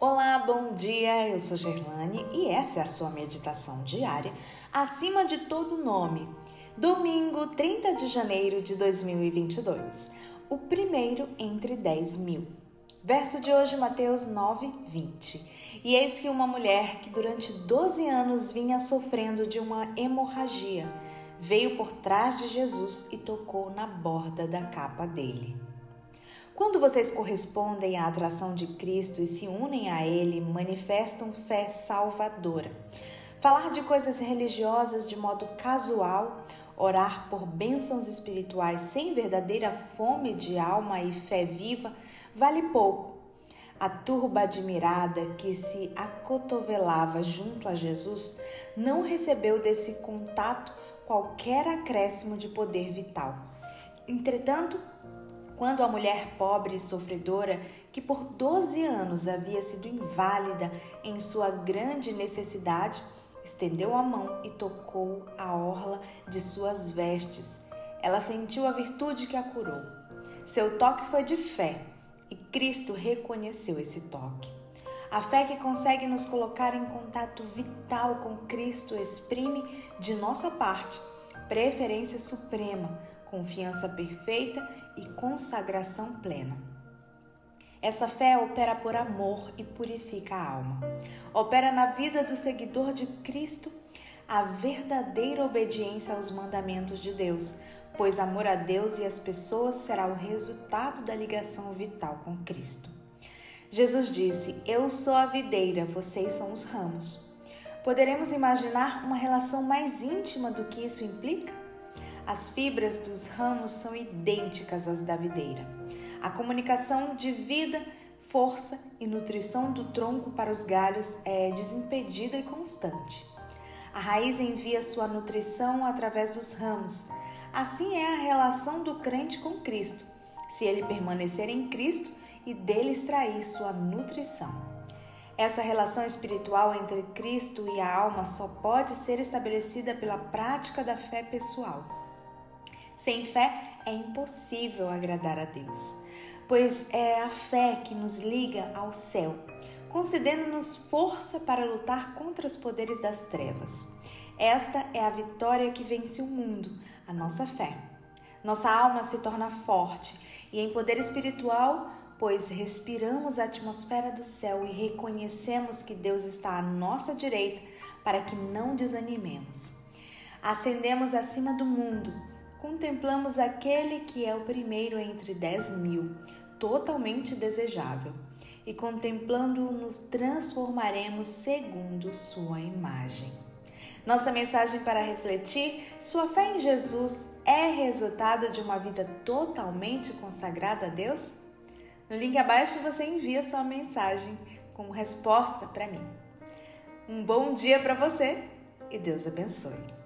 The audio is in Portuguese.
Olá, bom dia. Eu sou Gerlane e essa é a sua meditação diária acima de todo nome. Domingo, 30 de janeiro de 2022. O primeiro entre 10 mil. Verso de hoje, Mateus 9, 20. E eis que uma mulher que durante 12 anos vinha sofrendo de uma hemorragia veio por trás de Jesus e tocou na borda da capa dele. Quando vocês correspondem à atração de Cristo e se unem a Ele, manifestam fé salvadora. Falar de coisas religiosas de modo casual, orar por bênçãos espirituais sem verdadeira fome de alma e fé viva, vale pouco. A turba admirada que se acotovelava junto a Jesus não recebeu desse contato qualquer acréscimo de poder vital. Entretanto, quando a mulher pobre e sofredora, que por 12 anos havia sido inválida em sua grande necessidade, estendeu a mão e tocou a orla de suas vestes, ela sentiu a virtude que a curou. Seu toque foi de fé e Cristo reconheceu esse toque. A fé que consegue nos colocar em contato vital com Cristo exprime, de nossa parte, preferência suprema, confiança perfeita e consagração plena. Essa fé opera por amor e purifica a alma. Opera na vida do seguidor de Cristo a verdadeira obediência aos mandamentos de Deus, pois amor a Deus e às pessoas será o resultado da ligação vital com Cristo. Jesus disse: Eu sou a videira, vocês são os ramos. Poderemos imaginar uma relação mais íntima do que isso implica? As fibras dos ramos são idênticas às da videira. A comunicação de vida, força e nutrição do tronco para os galhos é desimpedida e constante. A raiz envia sua nutrição através dos ramos. Assim é a relação do crente com Cristo, se ele permanecer em Cristo e dele extrair sua nutrição. Essa relação espiritual entre Cristo e a alma só pode ser estabelecida pela prática da fé pessoal. Sem fé é impossível agradar a Deus, pois é a fé que nos liga ao céu, concedendo-nos força para lutar contra os poderes das trevas. Esta é a vitória que vence o mundo, a nossa fé. Nossa alma se torna forte e em poder espiritual, pois respiramos a atmosfera do céu e reconhecemos que Deus está à nossa direita para que não desanimemos. Ascendemos acima do mundo contemplamos aquele que é o primeiro entre dez mil, totalmente desejável, e contemplando nos transformaremos segundo sua imagem. Nossa mensagem para refletir: sua fé em Jesus é resultado de uma vida totalmente consagrada a Deus? No link abaixo você envia sua mensagem como resposta para mim. Um bom dia para você e Deus abençoe.